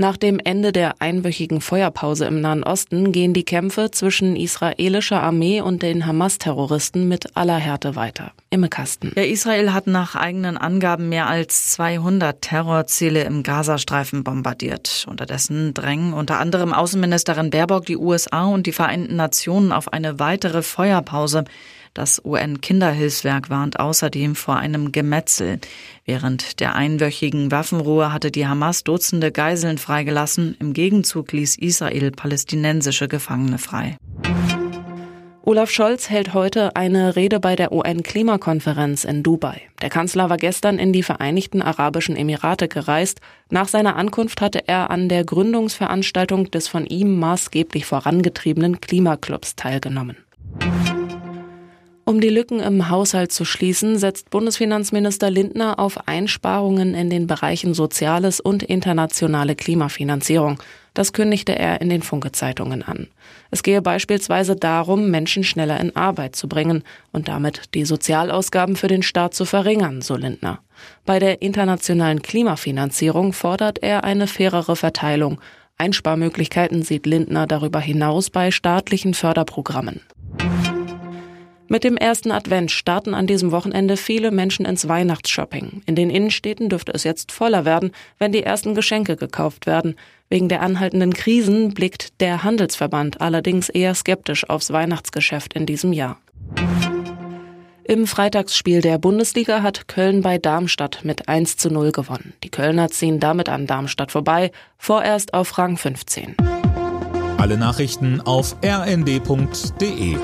Nach dem Ende der einwöchigen Feuerpause im Nahen Osten gehen die Kämpfe zwischen israelischer Armee und den Hamas-Terroristen mit aller Härte weiter. Imme Kasten. Ja, Israel hat nach eigenen Angaben mehr als 200 Terrorziele im Gazastreifen bombardiert. Unterdessen drängen unter anderem Außenministerin Baerbock die USA und die Vereinten Nationen auf eine weitere Feuerpause. Das UN-Kinderhilfswerk warnt außerdem vor einem Gemetzel. Während der einwöchigen Waffenruhe hatte die Hamas Dutzende Geiseln freigelassen. Im Gegenzug ließ Israel palästinensische Gefangene frei. Olaf Scholz hält heute eine Rede bei der UN-Klimakonferenz in Dubai. Der Kanzler war gestern in die Vereinigten Arabischen Emirate gereist. Nach seiner Ankunft hatte er an der Gründungsveranstaltung des von ihm maßgeblich vorangetriebenen Klimaclubs teilgenommen. Um die Lücken im Haushalt zu schließen, setzt Bundesfinanzminister Lindner auf Einsparungen in den Bereichen Soziales und internationale Klimafinanzierung. Das kündigte er in den Funke-Zeitungen an. Es gehe beispielsweise darum, Menschen schneller in Arbeit zu bringen und damit die Sozialausgaben für den Staat zu verringern, so Lindner. Bei der internationalen Klimafinanzierung fordert er eine fairere Verteilung. Einsparmöglichkeiten sieht Lindner darüber hinaus bei staatlichen Förderprogrammen. Mit dem ersten Advent starten an diesem Wochenende viele Menschen ins Weihnachtsshopping. In den Innenstädten dürfte es jetzt voller werden, wenn die ersten Geschenke gekauft werden. Wegen der anhaltenden Krisen blickt der Handelsverband allerdings eher skeptisch aufs Weihnachtsgeschäft in diesem Jahr. Im Freitagsspiel der Bundesliga hat Köln bei Darmstadt mit 1 zu 0 gewonnen. Die Kölner ziehen damit an Darmstadt vorbei, vorerst auf Rang 15. Alle Nachrichten auf rnd.de